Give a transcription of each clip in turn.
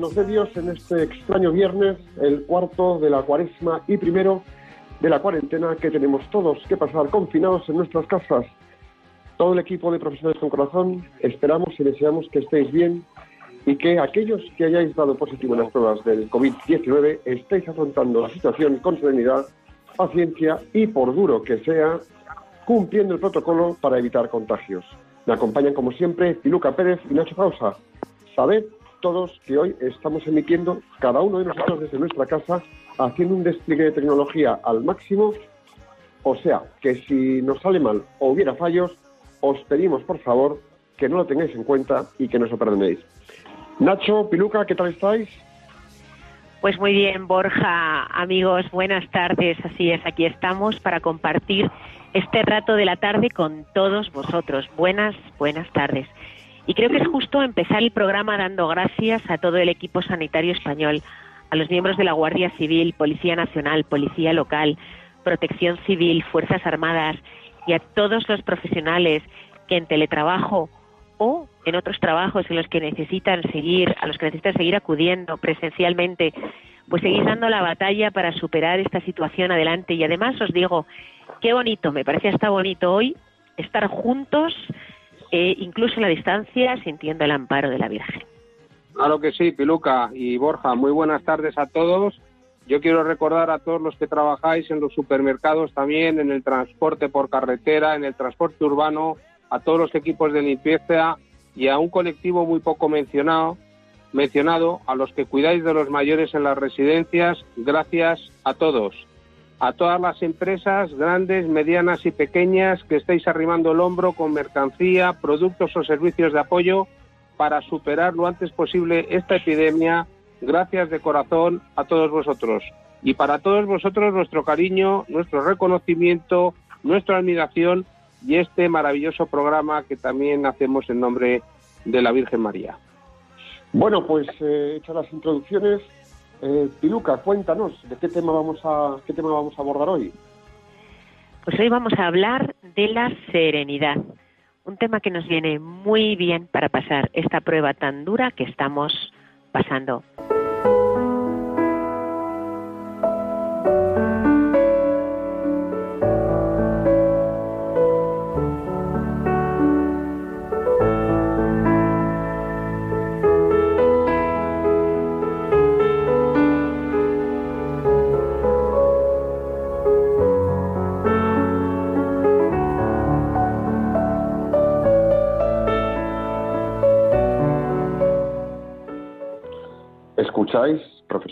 nos dé Dios en este extraño viernes, el cuarto de la cuaresma y primero de la cuarentena que tenemos todos que pasar confinados en nuestras casas. Todo el equipo de profesionales con corazón esperamos y deseamos que estéis bien y que aquellos que hayáis dado positivo en las pruebas del COVID-19 estéis afrontando la situación con serenidad, paciencia y, por duro que sea, cumpliendo el protocolo para evitar contagios. Me acompañan, como siempre, Piluca Pérez y Nacho Pausa. Sabed todos que hoy estamos emitiendo cada uno de nosotros desde nuestra casa haciendo un despliegue de tecnología al máximo. O sea, que si nos sale mal o hubiera fallos, os pedimos por favor que no lo tengáis en cuenta y que nos lo perdonéis. Nacho, Piluca, ¿qué tal estáis? Pues muy bien, Borja, amigos, buenas tardes. Así es, aquí estamos para compartir este rato de la tarde con todos vosotros. Buenas, buenas tardes. Y creo que es justo empezar el programa dando gracias a todo el equipo sanitario español, a los miembros de la Guardia Civil, Policía Nacional, Policía Local, Protección Civil, Fuerzas Armadas y a todos los profesionales que en teletrabajo o en otros trabajos en los que necesitan seguir, a los que necesitan seguir acudiendo presencialmente, pues seguís dando la batalla para superar esta situación adelante. Y además os digo, qué bonito, me parece hasta bonito hoy estar juntos, eh, incluso en la distancia, sintiendo el amparo de la Virgen. Claro que sí, Piluca y Borja. Muy buenas tardes a todos. Yo quiero recordar a todos los que trabajáis en los supermercados también, en el transporte por carretera, en el transporte urbano, a todos los equipos de limpieza y a un colectivo muy poco mencionado, mencionado, a los que cuidáis de los mayores en las residencias. Gracias a todos. A todas las empresas, grandes, medianas y pequeñas, que estáis arrimando el hombro con mercancía, productos o servicios de apoyo para superar lo antes posible esta epidemia. Gracias de corazón a todos vosotros. Y para todos vosotros nuestro cariño, nuestro reconocimiento, nuestra admiración y este maravilloso programa que también hacemos en nombre de la Virgen María. Bueno, pues eh, hechas las introducciones, eh, Piluca, cuéntanos de qué tema vamos a qué tema vamos a abordar hoy. Pues hoy vamos a hablar de la serenidad, un tema que nos viene muy bien para pasar esta prueba tan dura que estamos pasando.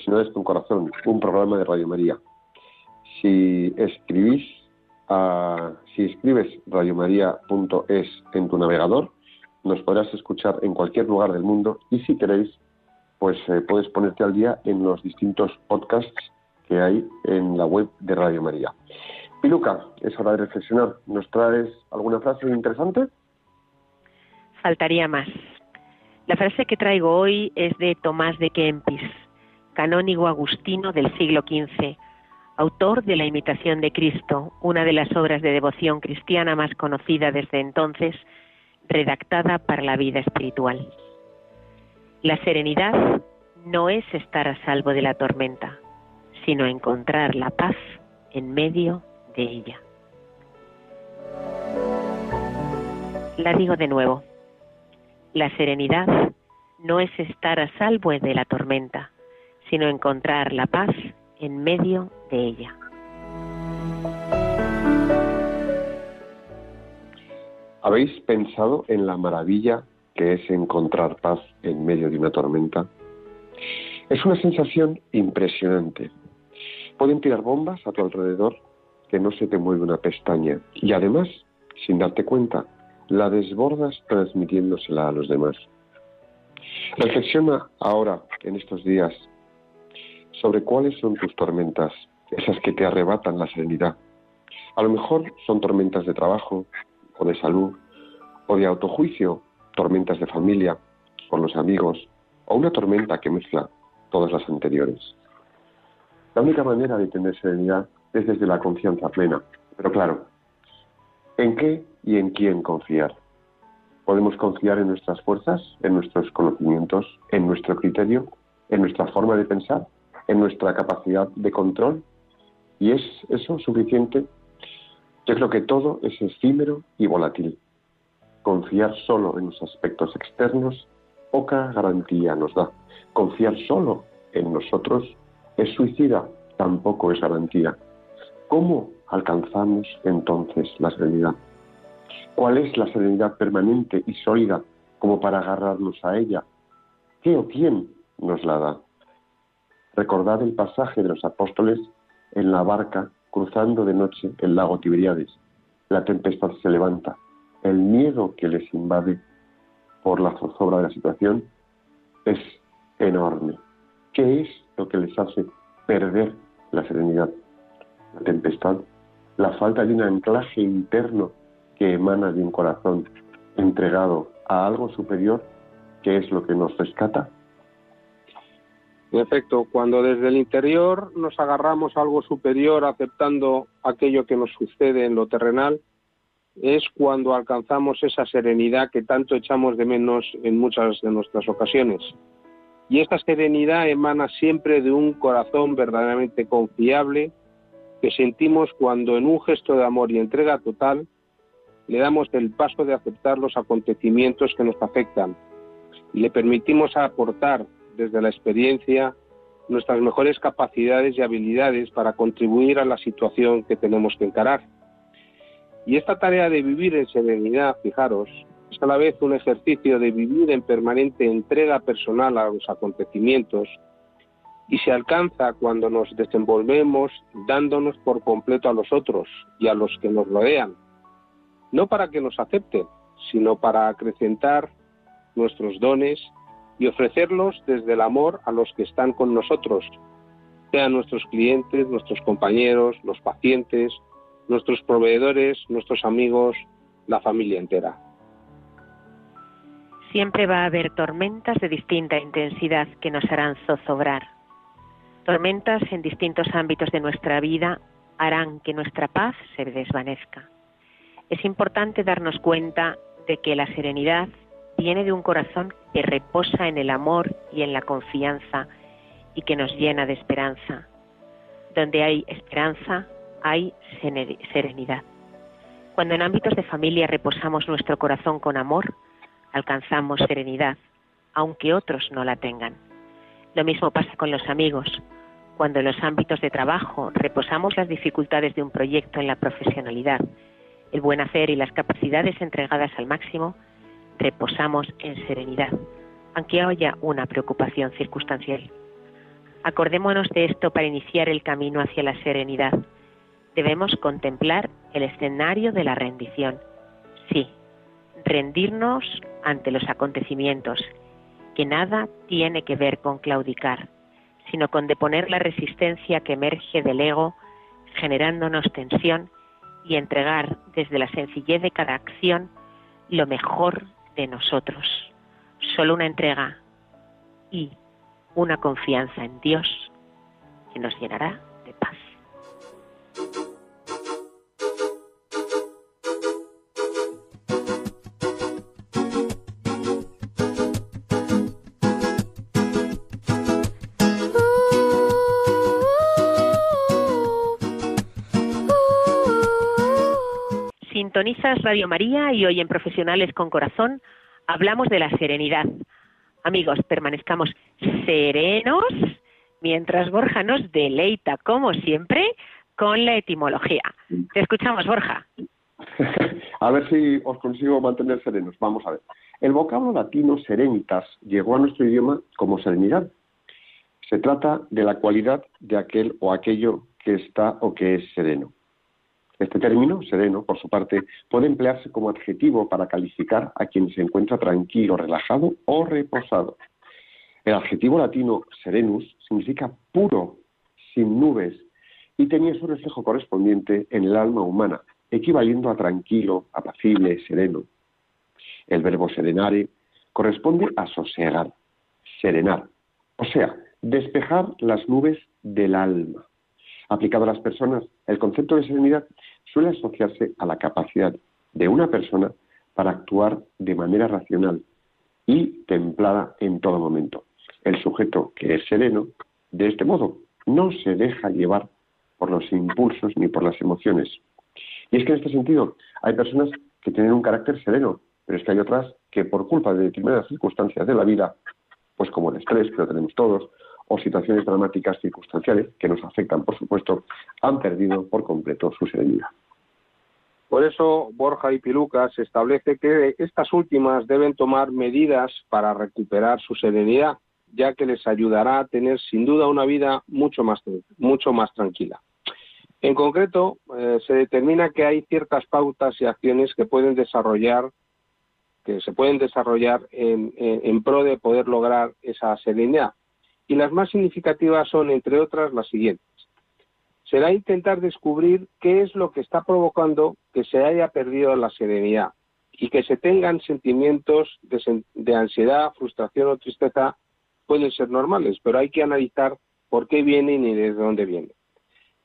Profesionales con Corazón, un programa de Radio María. Si escribís a, si escribes radiomaria.es en tu navegador, nos podrás escuchar en cualquier lugar del mundo y si queréis, pues eh, puedes ponerte al día en los distintos podcasts que hay en la web de Radio María. Piluca, es hora de reflexionar. ¿Nos traes alguna frase interesante? Faltaría más. La frase que traigo hoy es de Tomás de Kempis, canónigo agustino del siglo XV, autor de La imitación de Cristo, una de las obras de devoción cristiana más conocida desde entonces, redactada para la vida espiritual. La serenidad no es estar a salvo de la tormenta, sino encontrar la paz en medio de ella. La digo de nuevo. La serenidad no es estar a salvo de la tormenta, sino encontrar la paz en medio de ella. ¿Habéis pensado en la maravilla que es encontrar paz en medio de una tormenta? Es una sensación impresionante. Pueden tirar bombas a tu alrededor que no se te mueve una pestaña y además, sin darte cuenta, la desbordas transmitiéndosela a los demás. Reflexiona ahora, en estos días, sobre cuáles son tus tormentas, esas que te arrebatan la serenidad. A lo mejor son tormentas de trabajo, o de salud, o de autojuicio, tormentas de familia, con los amigos, o una tormenta que mezcla todas las anteriores. La única manera de tener serenidad es desde la confianza plena. Pero claro, ¿en qué y en quién confiar? Podemos confiar en nuestras fuerzas, en nuestros conocimientos, en nuestro criterio, en nuestra forma de pensar, en nuestra capacidad de control. ¿Y es eso suficiente? Yo creo que todo es efímero y volátil. Confiar solo en los aspectos externos poca garantía nos da. Confiar solo en nosotros es suicida, tampoco es garantía. ¿Cómo alcanzamos entonces la serenidad? ¿Cuál es la serenidad permanente y sólida como para agarrarnos a ella? ¿Qué o quién nos la da? Recordad el pasaje de los apóstoles en la barca cruzando de noche el lago Tiberíades. La tempestad se levanta. El miedo que les invade por la zozobra de la situación es enorme. ¿Qué es lo que les hace perder la serenidad? La tempestad, la falta de un anclaje interno que emana de un corazón entregado a algo superior, que es lo que nos rescata. En efecto, cuando desde el interior nos agarramos algo superior aceptando aquello que nos sucede en lo terrenal, es cuando alcanzamos esa serenidad que tanto echamos de menos en muchas de nuestras ocasiones. Y esta serenidad emana siempre de un corazón verdaderamente confiable que sentimos cuando en un gesto de amor y entrega total le damos el paso de aceptar los acontecimientos que nos afectan y le permitimos aportar desde la experiencia nuestras mejores capacidades y habilidades para contribuir a la situación que tenemos que encarar. Y esta tarea de vivir en serenidad, fijaros, es a la vez un ejercicio de vivir en permanente entrega personal a los acontecimientos y se alcanza cuando nos desenvolvemos dándonos por completo a los otros y a los que nos rodean, no para que nos acepten, sino para acrecentar nuestros dones y ofrecerlos desde el amor a los que están con nosotros, sean nuestros clientes, nuestros compañeros, los pacientes, nuestros proveedores, nuestros amigos, la familia entera. Siempre va a haber tormentas de distinta intensidad que nos harán zozobrar. Tormentas en distintos ámbitos de nuestra vida harán que nuestra paz se desvanezca. Es importante darnos cuenta de que la serenidad viene de un corazón que reposa en el amor y en la confianza y que nos llena de esperanza. Donde hay esperanza, hay serenidad. Cuando en ámbitos de familia reposamos nuestro corazón con amor, alcanzamos serenidad, aunque otros no la tengan. Lo mismo pasa con los amigos. Cuando en los ámbitos de trabajo reposamos las dificultades de un proyecto en la profesionalidad, el buen hacer y las capacidades entregadas al máximo, reposamos en serenidad, aunque haya una preocupación circunstancial. Acordémonos de esto para iniciar el camino hacia la serenidad debemos contemplar el escenario de la rendición. Sí, rendirnos ante los acontecimientos, que nada tiene que ver con claudicar, sino con deponer la resistencia que emerge del ego, generándonos tensión y entregar desde la sencillez de cada acción lo mejor de nosotros. Solo una entrega y una confianza en Dios que nos llenará de paz. Sintonizas Radio María y hoy en Profesionales con Corazón hablamos de la serenidad. Amigos, permanezcamos serenos mientras Borja nos deleita, como siempre, con la etimología. Te escuchamos, Borja. a ver si os consigo mantener serenos. Vamos a ver. El vocablo latino serenitas llegó a nuestro idioma como serenidad. Se trata de la cualidad de aquel o aquello que está o que es sereno. Este término, sereno, por su parte, puede emplearse como adjetivo para calificar a quien se encuentra tranquilo, relajado o reposado. El adjetivo latino serenus significa puro, sin nubes, y tenía su reflejo correspondiente en el alma humana, equivaliendo a tranquilo, apacible, sereno. El verbo serenare corresponde a sosegar, serenar, o sea, despejar las nubes del alma. Aplicado a las personas, el concepto de serenidad suele asociarse a la capacidad de una persona para actuar de manera racional y templada en todo momento. El sujeto que es sereno, de este modo, no se deja llevar por los impulsos ni por las emociones. Y es que en este sentido hay personas que tienen un carácter sereno, pero es que hay otras que por culpa de determinadas circunstancias de la vida, pues como el estrés, que lo tenemos todos, o situaciones dramáticas circunstanciales que nos afectan, por supuesto, han perdido por completo su serenidad. Por eso, Borja y Piluca se establece que estas últimas deben tomar medidas para recuperar su serenidad, ya que les ayudará a tener sin duda una vida mucho más, tranquila. En concreto, eh, se determina que hay ciertas pautas y acciones que pueden desarrollar, que se pueden desarrollar en pro de poder lograr esa serenidad y las más significativas son, entre otras, las siguientes. Será intentar descubrir qué es lo que está provocando que se haya perdido la serenidad y que se tengan sentimientos de, ansiedad, frustración o tristeza pueden ser normales, pero hay que analizar por qué vienen y desde dónde vienen.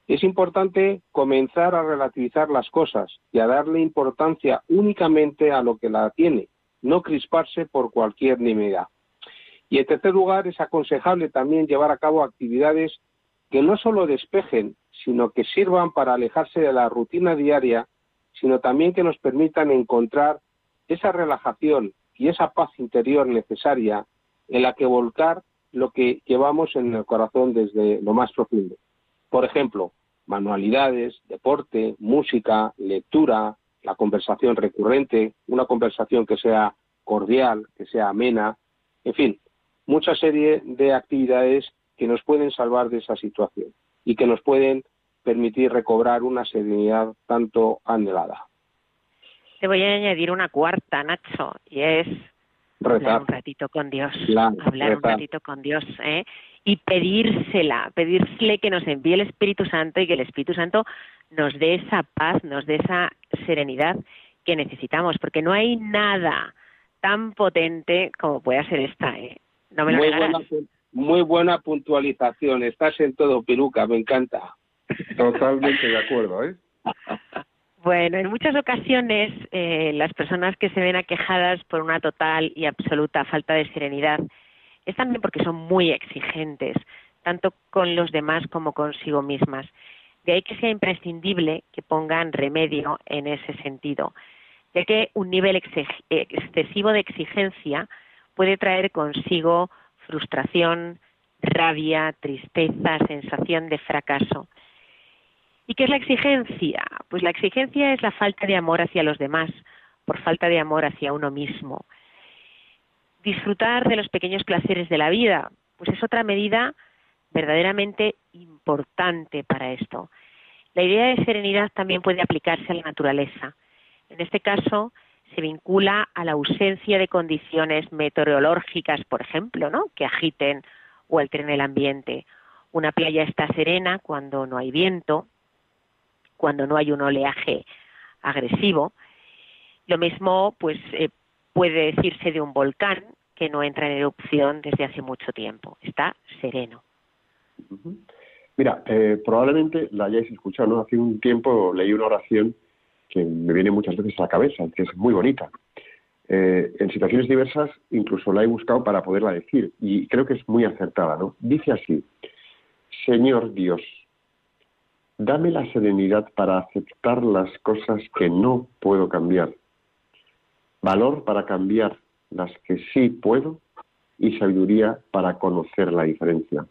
Es importante comenzar a relativizar las cosas y a darle importancia únicamente a lo que la tiene, no crisparse por cualquier nimiedad. Y en tercer lugar, es aconsejable también llevar a cabo actividades que no solo despejen, sino que sirvan para alejarse de la rutina diaria, sino también que nos permitan encontrar esa relajación y esa paz interior necesaria en la que volcar lo que llevamos en el corazón desde lo más profundo. Por ejemplo, manualidades, deporte, música, lectura, la conversación recurrente, una conversación que sea cordial, que sea amena, en fin, mucha serie de actividades que nos pueden salvar de esa situación y que nos pueden permitir recobrar una serenidad tanto anhelada. Te voy a añadir una cuarta, Nacho, y es hablar un ratito con Dios, hablar un ratito con Dios, ¿eh? y pedírsela, pedírsele que nos envíe el Espíritu Santo y que el Espíritu Santo nos dé esa paz, nos dé esa serenidad que necesitamos, porque no hay nada tan potente como pueda ser esta, ¿eh? Muy, buena, muy buena puntualización. Estás en todo, Piruca, me encanta. Totalmente de acuerdo, ¿eh? Bueno, en muchas ocasiones eh, las personas que se ven aquejadas por una total y absoluta falta de serenidad es también porque son muy exigentes, tanto con los demás como consigo mismas. De ahí que sea imprescindible que pongan remedio en ese sentido, ya que un nivel excesivo de exigencia puede traer consigo frustración, rabia, tristeza, sensación de fracaso. ¿Y qué es la exigencia? Pues la exigencia es la falta de amor hacia los demás, por falta de amor hacia uno mismo. Disfrutar de los pequeños placeres de la vida, pues es otra medida verdaderamente importante para esto. La idea de serenidad también puede aplicarse a la naturaleza. En este caso, se vincula a la ausencia de condiciones meteorológicas, por ejemplo, ¿no? que agiten o alteren el ambiente. Una playa está serena cuando no hay viento, cuando no hay un oleaje agresivo. Lo mismo pues eh, puede decirse de un volcán que no entra en erupción desde hace mucho tiempo. Está sereno. Mira, eh, probablemente la hayáis escuchado, ¿no? Hace un tiempo leí una oración que me viene muchas veces a la cabeza, que es muy bonita. Eh, en situaciones diversas incluso la he buscado para poderla decir y creo que es muy acertada, ¿no? Dice así, Señor Dios, dame la serenidad para aceptar las cosas que no puedo cambiar, valor para cambiar las que sí puedo y sabiduría para conocer la diferencia.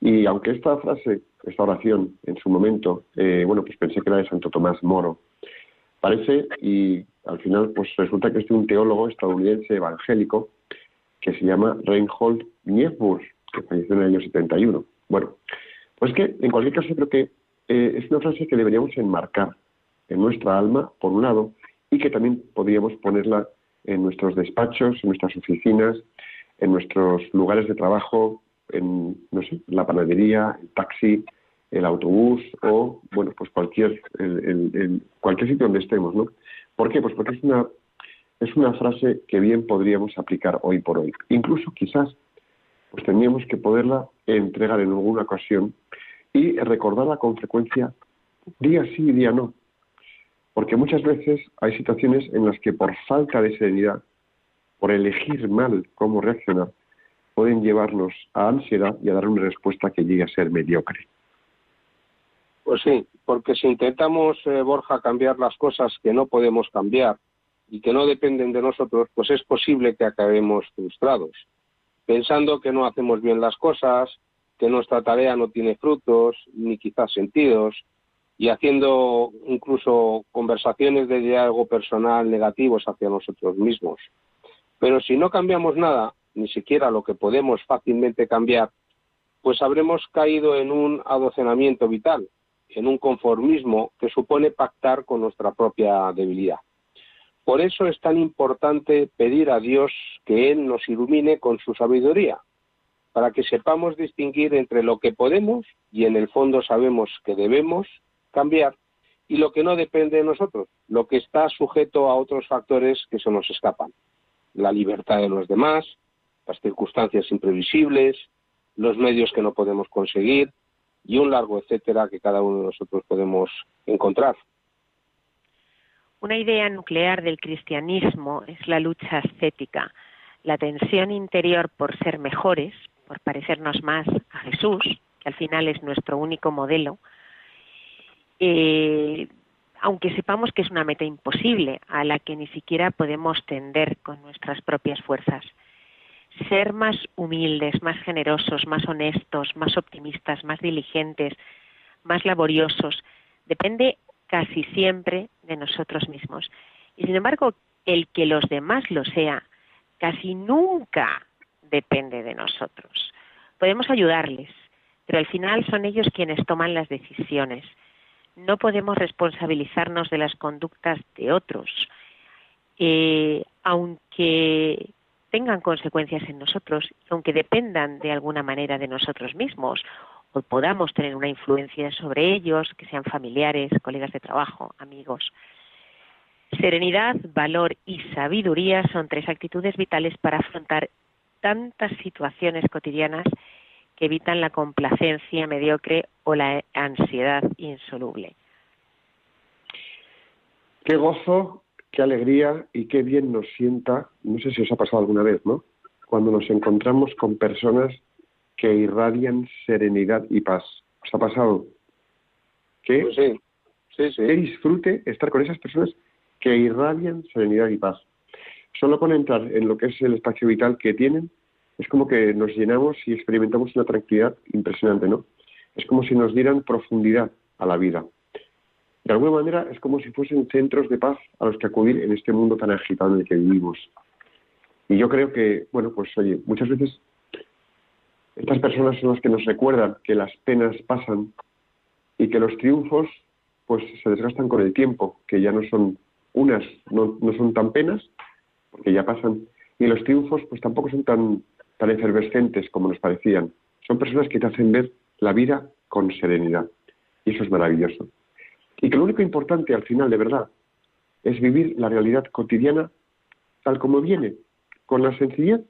Y aunque esta frase, esta oración, en su momento, eh, bueno, pues pensé que era de Santo Tomás Moro, parece, y al final, pues resulta que es de un teólogo estadounidense evangélico que se llama Reinhold Niebuhr, que falleció en el año 71. Bueno, pues que en cualquier caso creo que eh, es una frase que deberíamos enmarcar en nuestra alma, por un lado, y que también podríamos ponerla en nuestros despachos, en nuestras oficinas, en nuestros lugares de trabajo, en, no sé, la panadería, el taxi, el autobús o, bueno, pues cualquier, el, cualquier sitio donde estemos, ¿no? ¿Por qué? Pues porque es una, es una frase que bien podríamos aplicar hoy por hoy. Incluso quizás pues tendríamos que poderla entregar en alguna ocasión y recordarla con frecuencia día sí y día no. Porque muchas veces hay situaciones en las que por falta de serenidad, por elegir mal cómo reaccionar, pueden llevarnos a ansiedad y a dar una respuesta que llegue a ser mediocre. Pues sí, porque si intentamos, eh, Borja, cambiar las cosas que no podemos cambiar y que no dependen de nosotros, pues es posible que acabemos frustrados, pensando que no hacemos bien las cosas, que nuestra tarea no tiene frutos ni quizás sentidos, y haciendo incluso conversaciones de diálogo personal negativos hacia nosotros mismos. Pero si no cambiamos nada, ni siquiera lo que podemos fácilmente cambiar, pues habremos caído en un adocenamiento vital, en un conformismo que supone pactar con nuestra propia debilidad. Por eso es tan importante pedir a Dios que Él nos ilumine con su sabiduría, para que sepamos distinguir entre lo que podemos y en el fondo sabemos que debemos cambiar y lo que no depende de nosotros, lo que está sujeto a otros factores que se nos escapan. La libertad de los demás, las circunstancias imprevisibles, los medios que no podemos conseguir y un largo etcétera que cada uno de nosotros podemos encontrar. Una idea nuclear del cristianismo es la lucha ascética, la tensión interior por ser mejores, por parecernos más a Jesús, que al final es nuestro único modelo, eh, aunque sepamos que es una meta imposible a la que ni siquiera podemos tender con nuestras propias fuerzas ser más humildes, más generosos, más honestos, más optimistas, más diligentes, más laboriosos, depende casi siempre de nosotros mismos. Y sin embargo, el que los demás lo sea, casi nunca depende de nosotros. Podemos ayudarles, pero al final son ellos quienes toman las decisiones. No podemos responsabilizarnos de las conductas de otros, eh, aunque tengan consecuencias en nosotros, aunque dependan de alguna manera de nosotros mismos, o podamos tener una influencia sobre ellos, que sean familiares, colegas de trabajo, amigos. Serenidad, valor y sabiduría son tres actitudes vitales para afrontar tantas situaciones cotidianas que evitan la complacencia mediocre o la ansiedad insoluble. Qué gozo qué alegría y qué bien nos sienta, no sé si os ha pasado alguna vez, ¿no? Cuando nos encontramos con personas que irradian serenidad y paz. ¿Os ha pasado? ¿Qué? Pues sí, sí, sí. Qué disfrute estar con esas personas que irradian serenidad y paz. Solo con entrar en lo que es el espacio vital que tienen, es como que nos llenamos y experimentamos una tranquilidad impresionante, ¿no? Es como si nos dieran profundidad a la vida de alguna manera es como si fuesen centros de paz a los que acudir en este mundo tan agitado en el que vivimos. Y yo creo que, bueno, pues oye, muchas veces estas personas son las que nos recuerdan que las penas pasan y que los triunfos pues se desgastan con el tiempo, que ya no son unas, no, no son tan penas, porque ya pasan, y los triunfos pues tampoco son tan, tan efervescentes como nos parecían. Son personas que te hacen ver la vida con serenidad. Y eso es maravilloso. Y que lo único importante al final, de verdad, es vivir la realidad cotidiana tal como viene, con la sencillez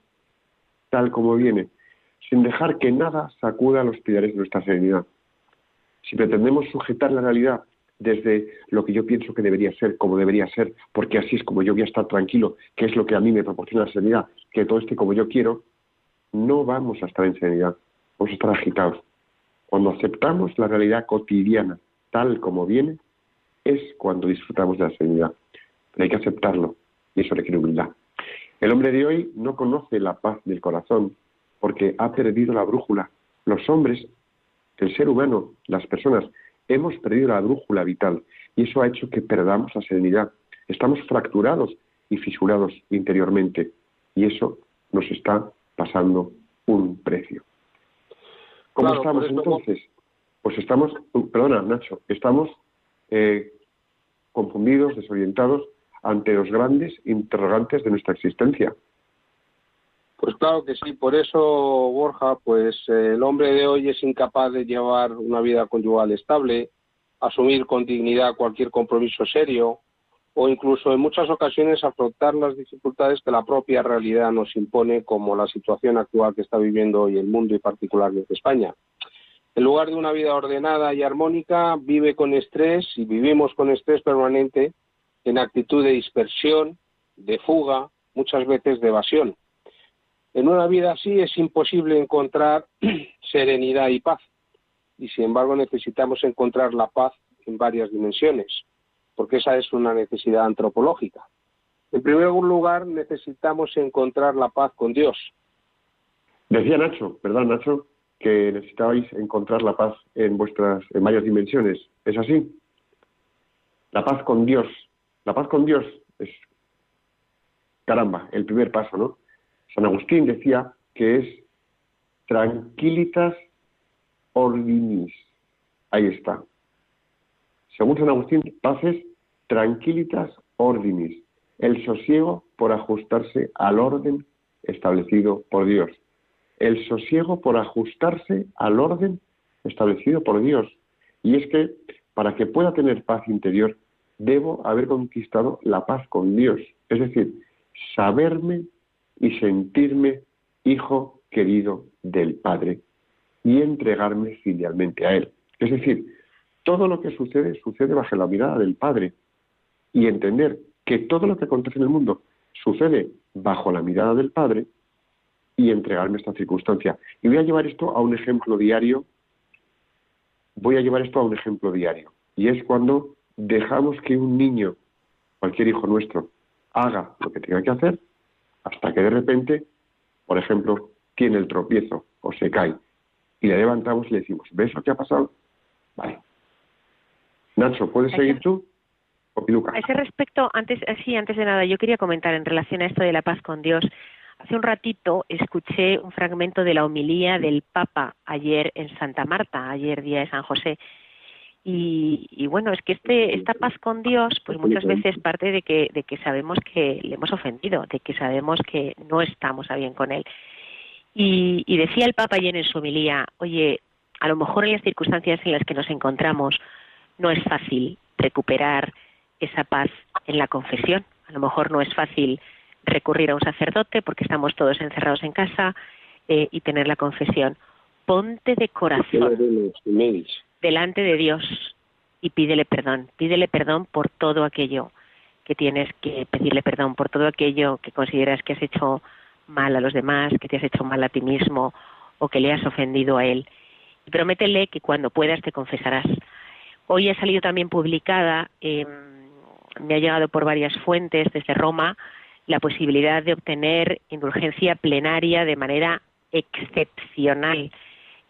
tal como viene, sin dejar que nada sacuda los pilares de nuestra serenidad. Si pretendemos sujetar la realidad desde lo que yo pienso que debería ser, como debería ser, porque así es como yo voy a estar tranquilo, que es lo que a mí me proporciona la serenidad, que todo esté como yo quiero, no vamos a estar en serenidad, vamos a estar agitados. Cuando aceptamos la realidad cotidiana tal como viene, es cuando disfrutamos de la serenidad. Pero hay que aceptarlo y eso requiere humildad. El hombre de hoy no conoce la paz del corazón porque ha perdido la brújula. Los hombres el ser humano, las personas, hemos perdido la brújula vital y eso ha hecho que perdamos la serenidad. Estamos fracturados y fisurados interiormente y eso nos está pasando un precio. ¿Cómo Claro, estamos entonces? Pues estamos, perdona Nacho, estamos eh, confundidos, desorientados ante los grandes interrogantes de nuestra existencia. Pues claro que sí, por eso, Borja, pues eh, el hombre de hoy es incapaz de llevar una vida conyugal estable, asumir con dignidad cualquier compromiso serio o incluso en muchas ocasiones afrontar las dificultades que la propia realidad nos impone, como la situación actual que está viviendo hoy el mundo y particularmente España. En lugar de una vida ordenada y armónica, vive con estrés y vivimos con estrés permanente en actitud de dispersión, de fuga, muchas veces de evasión. En una vida así es imposible encontrar serenidad y paz. Y sin embargo necesitamos encontrar la paz en varias dimensiones, porque esa es una necesidad antropológica. En primer lugar, necesitamos encontrar la paz con Dios. Decía Nacho, ¿verdad Nacho? Que necesitabais encontrar la paz en vuestras, en varias dimensiones. ¿Es así? La paz con Dios. La paz con Dios es, caramba, el primer paso, ¿no? San Agustín decía que es tranquilitas ordinis. Ahí está. Según San Agustín, paz es tranquilitas ordinis. El sosiego por ajustarse al orden establecido por Dios. El sosiego por ajustarse al orden establecido por Dios. Y es que para que pueda tener paz interior, debo haber conquistado la paz con Dios. Es decir, saberme y sentirme hijo querido del Padre y entregarme filialmente a Él. Es decir, todo lo que sucede sucede bajo la mirada del Padre y entender que todo lo que acontece en el mundo sucede bajo la mirada del Padre y entregarme esta circunstancia. Y voy a llevar esto a un ejemplo diario, voy a llevar esto a un ejemplo diario, y es cuando dejamos que un niño, cualquier hijo nuestro, haga lo que tenga que hacer, hasta que de repente, por ejemplo, tiene el tropiezo o se cae, y le levantamos y le decimos, ¿ves lo que ha pasado? Vale. Nacho, ¿puedes seguir tú? A ese respecto, antes, sí, antes de nada, yo quería comentar en relación a esto de la paz con Dios. Hace un ratito escuché un fragmento de la homilía del Papa ayer en Santa Marta, ayer día de San José. Y, y bueno, es que este, esta paz con Dios, pues muchas veces parte de que, de que sabemos que le hemos ofendido, de que sabemos que no estamos a bien con Él. Y, y decía el Papa ayer en su homilía, oye, a lo mejor en las circunstancias en las que nos encontramos no es fácil recuperar esa paz en la confesión. A lo mejor no es fácil recurrir a un sacerdote porque estamos todos encerrados en casa eh, y tener la confesión. Ponte de corazón delante de Dios y pídele perdón. Pídele perdón por todo aquello que tienes que pedirle perdón, por todo aquello que consideras que has hecho mal a los demás, que te has hecho mal a ti mismo o que le has ofendido a Él. Y prométele que cuando puedas te confesarás. Hoy ha salido también publicada, eh, me ha llegado por varias fuentes desde Roma, la posibilidad de obtener indulgencia plenaria de manera excepcional.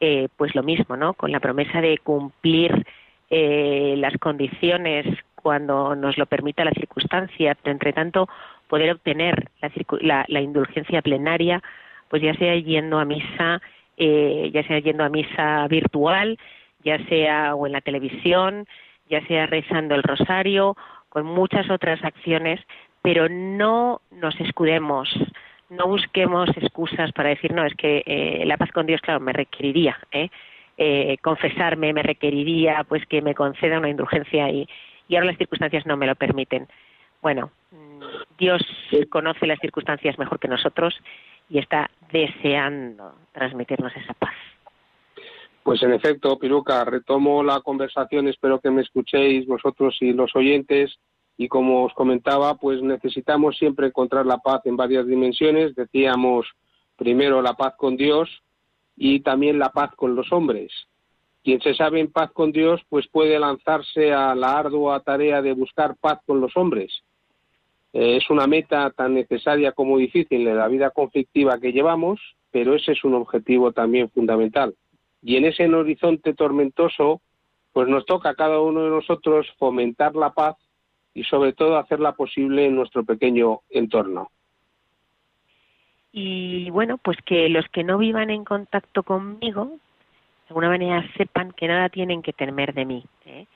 Eh, pues lo mismo, ¿no? Con la promesa de cumplir eh, las condiciones cuando nos lo permita la circunstancia, pero entre tanto poder obtener la, la- la indulgencia plenaria, pues ya sea yendo a misa, eh, ya sea yendo a misa virtual, ya sea o en la televisión, ya sea rezando el rosario, con muchas otras acciones, pero no nos escudemos, no busquemos excusas para decir, no, es que eh, la paz con Dios, claro, me requeriría ¿eh? Eh, confesarme, me requeriría pues que me conceda una indulgencia y, y ahora las circunstancias no me lo permiten. Bueno, mm, Dios conoce las circunstancias mejor que nosotros y está deseando transmitirnos esa paz. Pues en efecto, Piruca, retomo la conversación, espero que me escuchéis vosotros y los oyentes. Y como os comentaba, pues necesitamos siempre encontrar la paz en varias dimensiones. Decíamos primero la paz con Dios y también la paz con los hombres. Quien se sabe en paz con Dios, pues puede lanzarse a la ardua tarea de buscar paz con los hombres. Eh, es una meta tan necesaria como difícil en la vida conflictiva que llevamos, pero ese es un objetivo también fundamental Y en ese horizonte tormentoso, pues nos toca a cada uno de nosotros fomentar la paz y sobre todo hacerla posible en nuestro pequeño entorno. Y bueno, pues que los que no vivan en contacto conmigo, de alguna manera sepan que nada tienen que temer de mí. ¿eh?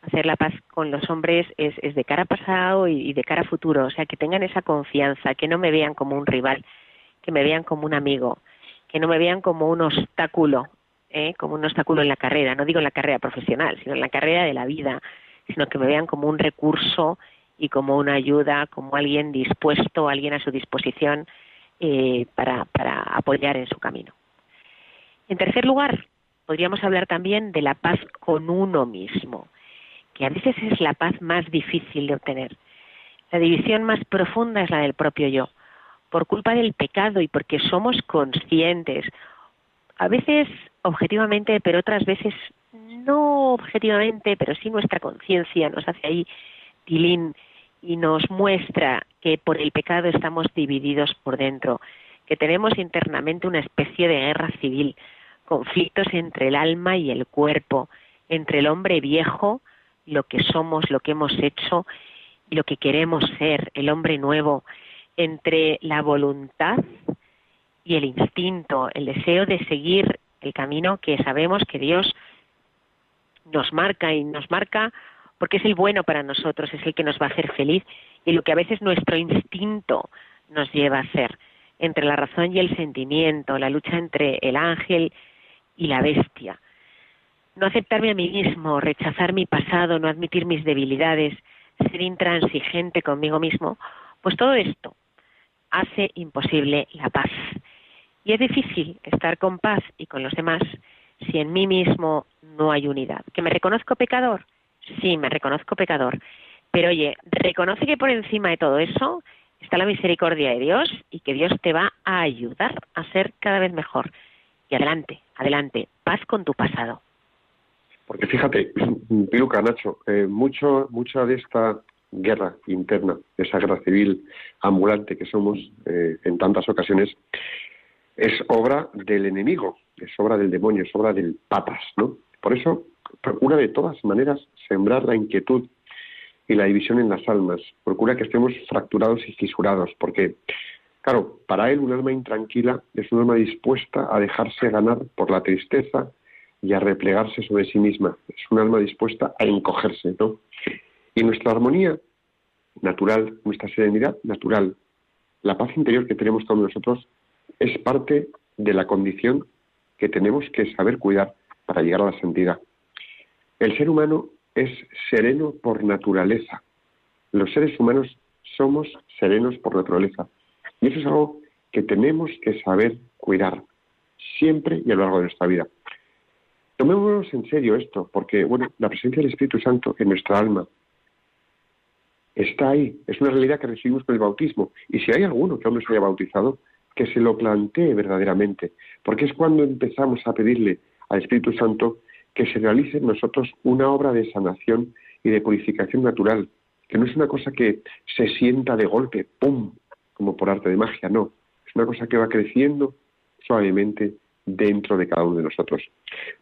Hacer la paz con los hombres es, es de cara a pasado y, de cara a futuro, o sea, que tengan esa confianza, que no me vean como un rival, que me vean como un amigo, que no me vean como un obstáculo, ¿eh? como un obstáculo en la carrera, no digo en la carrera profesional, sino en la carrera de la vida, sino que me vean como un recurso y como una ayuda, como alguien dispuesto, alguien a su disposición eh, para, para apoyar en su camino. En tercer lugar, podríamos hablar también de la paz con uno mismo, que a veces es la paz más difícil de obtener. La división más profunda es la del propio yo, por culpa del pecado y porque somos conscientes, a veces objetivamente, pero otras veces no objetivamente, pero sí nuestra conciencia nos hace ahí tilín y nos muestra que por el pecado estamos divididos por dentro, que tenemos internamente una especie de guerra civil, conflictos entre el alma y el cuerpo, entre el hombre viejo, lo que somos, lo que hemos hecho y lo que queremos ser, el hombre nuevo, entre la voluntad y el instinto, el deseo de seguir el camino que sabemos que Dios nos marca y nos marca porque es el bueno para nosotros, es el que nos va a hacer feliz y lo que a veces nuestro instinto nos lleva a hacer, entre la razón y el sentimiento, la lucha entre el ángel y la bestia. No aceptarme a mí mismo, rechazar mi pasado, no admitir mis debilidades, ser intransigente conmigo mismo, pues todo esto hace imposible la paz. Y es difícil estar con paz y con los demás si en mí mismo no hay unidad. ¿Que me reconozco pecador? Sí, me reconozco pecador. Pero oye, reconoce que por encima de todo eso está la misericordia de Dios y que Dios te va a ayudar a ser cada vez mejor. Y adelante, adelante, paz con tu pasado. Porque fíjate, Piluca, Nacho, eh, mucho, mucha de esta guerra interna, esa guerra civil ambulante que somos eh, en tantas ocasiones, es obra del enemigo, es obra del demonio, es obra del patas, ¿no? Por eso procura de todas maneras sembrar la inquietud y la división en las almas. Procura que estemos fracturados y fisurados, porque, claro, para él un alma intranquila es un alma dispuesta a dejarse ganar por la tristeza y a replegarse sobre sí misma. Es un alma dispuesta a encogerse, ¿no? Y nuestra armonía natural, nuestra serenidad natural, la paz interior que tenemos todos nosotros, es parte de la condición que tenemos que saber cuidar para llegar a la santidad. El ser humano es sereno por naturaleza. Los seres humanos somos serenos por naturaleza. Y eso es algo que tenemos que saber cuidar siempre y a lo largo de nuestra vida. Tomémonos en serio esto, porque bueno, la presencia del Espíritu Santo en nuestra alma está ahí, es una realidad que recibimos con el bautismo. Y si hay alguno que aún no se haya bautizado, que se lo plantee verdaderamente, porque es cuando empezamos a pedirle al Espíritu Santo que se realice en nosotros una obra de sanación y de purificación natural, que no es una cosa que se sienta de golpe, ¡pum!, como por arte de magia, no, es una cosa que va creciendo suavemente dentro de cada uno de nosotros.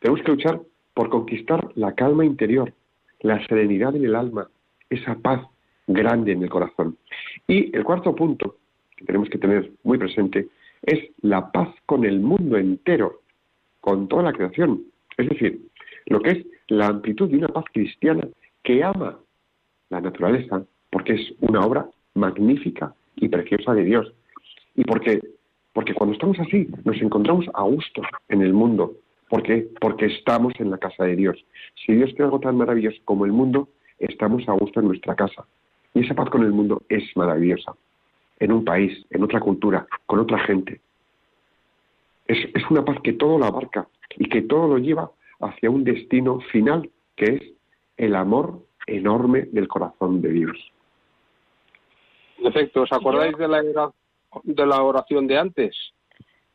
Tenemos que luchar por conquistar la calma interior, la serenidad en el alma, esa paz grande en el corazón. Y el cuarto punto que tenemos que tener muy presente es la paz con el mundo entero, con toda la creación. Es decir, lo que es la amplitud de una paz cristiana que ama la naturaleza, porque es una obra magnífica y preciosa de Dios. Y porque, porque cuando estamos así, nos encontramos a gusto en el mundo. ¿Por qué? Porque estamos en la casa de Dios. Si Dios tiene algo tan maravilloso como el mundo, estamos a gusto en nuestra casa. Y esa paz con el mundo es maravillosa. En un país, en otra cultura, con otra gente. Es, una paz que todo lo abarca y que todo lo lleva hacia un destino final, que es el amor enorme del corazón de Dios. En efecto, ¿os acordáis de la, de la oración de antes?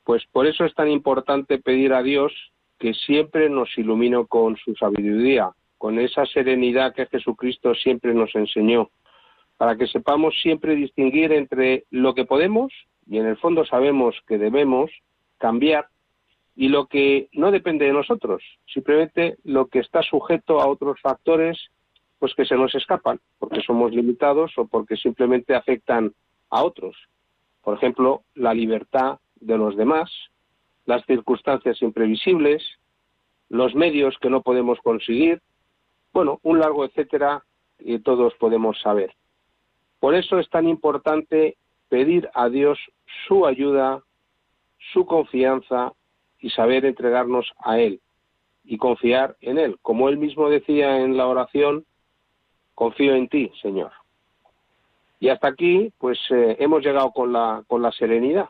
Pues por eso es tan importante pedir a Dios que siempre nos ilumine con su sabiduría, con esa serenidad que Jesucristo siempre nos enseñó, para que sepamos siempre distinguir entre lo que podemos y en el fondo sabemos que debemos cambiar y lo que no depende de nosotros, simplemente lo que está sujeto a otros factores pues que se nos escapan, porque somos limitados o porque simplemente afectan a otros. Por ejemplo, la libertad de los demás, las circunstancias imprevisibles, los medios que no podemos conseguir, bueno, un largo etcétera que todos podemos saber. Por eso es tan importante pedir a Dios su ayuda, su confianza y saber entregarnos a Él y confiar en Él. Como Él mismo decía en la oración, confío en ti, Señor. Y hasta aquí, pues eh, hemos llegado con la, con la serenidad.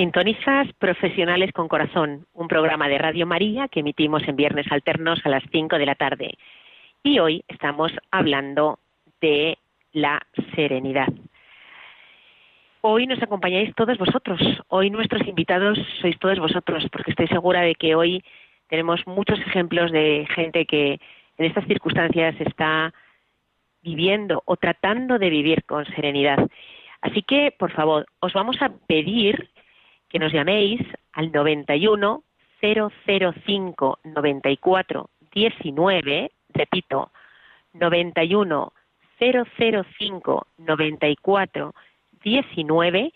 Sintonizas Profesionales con Corazón, un programa de Radio María que emitimos en viernes alternos a las 5 de la tarde. Y hoy estamos hablando de la serenidad. Hoy nos acompañáis todos vosotros. Hoy nuestros invitados sois todos vosotros, porque estoy segura de que hoy tenemos muchos ejemplos de gente que en estas circunstancias está viviendo o tratando de vivir con serenidad. Así que, por favor, os vamos a pedir que nos llaméis al 91 005 94 19, repito, 91 005 94 19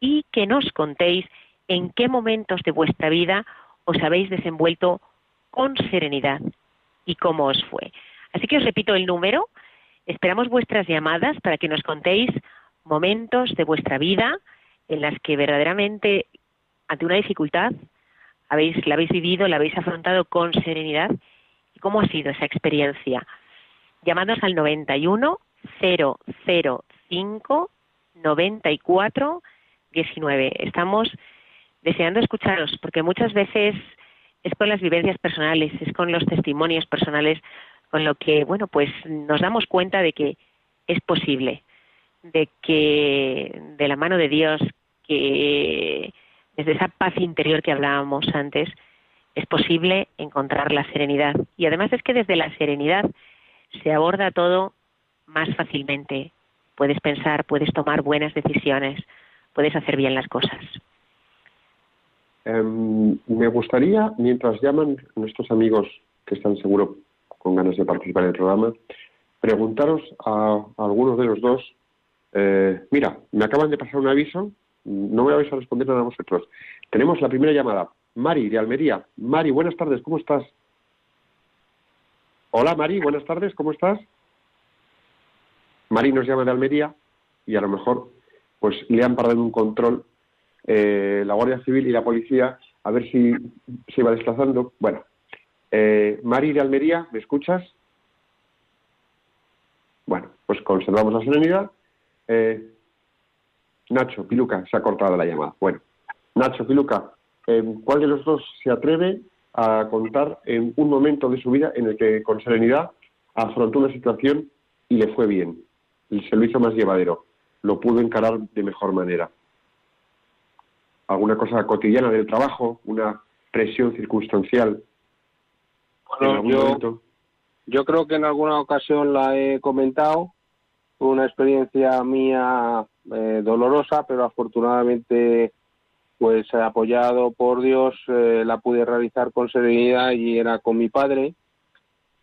y que nos contéis en qué momentos de vuestra vida os habéis desenvuelto con serenidad y cómo os fue. Así que os repito el número, esperamos vuestras llamadas para que nos contéis momentos de vuestra vida en las que verdaderamente ante una dificultad habéis, la habéis vivido, la habéis afrontado con serenidad y cómo ha sido esa experiencia. Llamadnos al 91 005 94 19. Estamos deseando escucharos porque muchas veces es con las vivencias personales, es con los testimonios personales con lo que, bueno, pues nos damos cuenta de que es posible, de que de la mano de Dios, que desde esa paz interior que hablábamos antes, es posible encontrar la serenidad. Y además es que desde la serenidad se aborda todo más fácilmente. Puedes pensar, puedes tomar buenas decisiones, puedes hacer bien las cosas. Em, me gustaría, mientras llaman nuestros amigos que están seguro con ganas de participar en el programa, preguntaros a, a algunos de los dos, eh, mira, me acaban de pasar un aviso, no me vais a responder nada a vosotros. Tenemos la primera llamada, Mari de Almería. Mari, buenas tardes, ¿cómo estás? Hola Mari, buenas tardes, ¿cómo estás? Mari nos llama de Almería y a lo mejor pues le han parado un control eh, la Guardia Civil y la policía a ver si se iba desplazando. Bueno, eh, Mari de Almería, ¿me escuchas? Bueno, pues conservamos la serenidad. Eh, Nacho, Piluca, se ha cortado la llamada. Bueno, Nacho, Piluca, eh, ¿cuál de los dos se atreve a contar en un momento de su vida en el que con serenidad afrontó una situación y le fue bien? Se lo hizo más llevadero, lo pudo encarar de mejor manera. ¿Alguna cosa cotidiana del trabajo? ¿Una presión circunstancial? ¿En Bueno, algún yo, momento? yo creo que en alguna ocasión la he comentado. Fue una experiencia mía eh, dolorosa, pero afortunadamente, pues apoyado por Dios, eh, la pude realizar con serenidad y era con mi padre.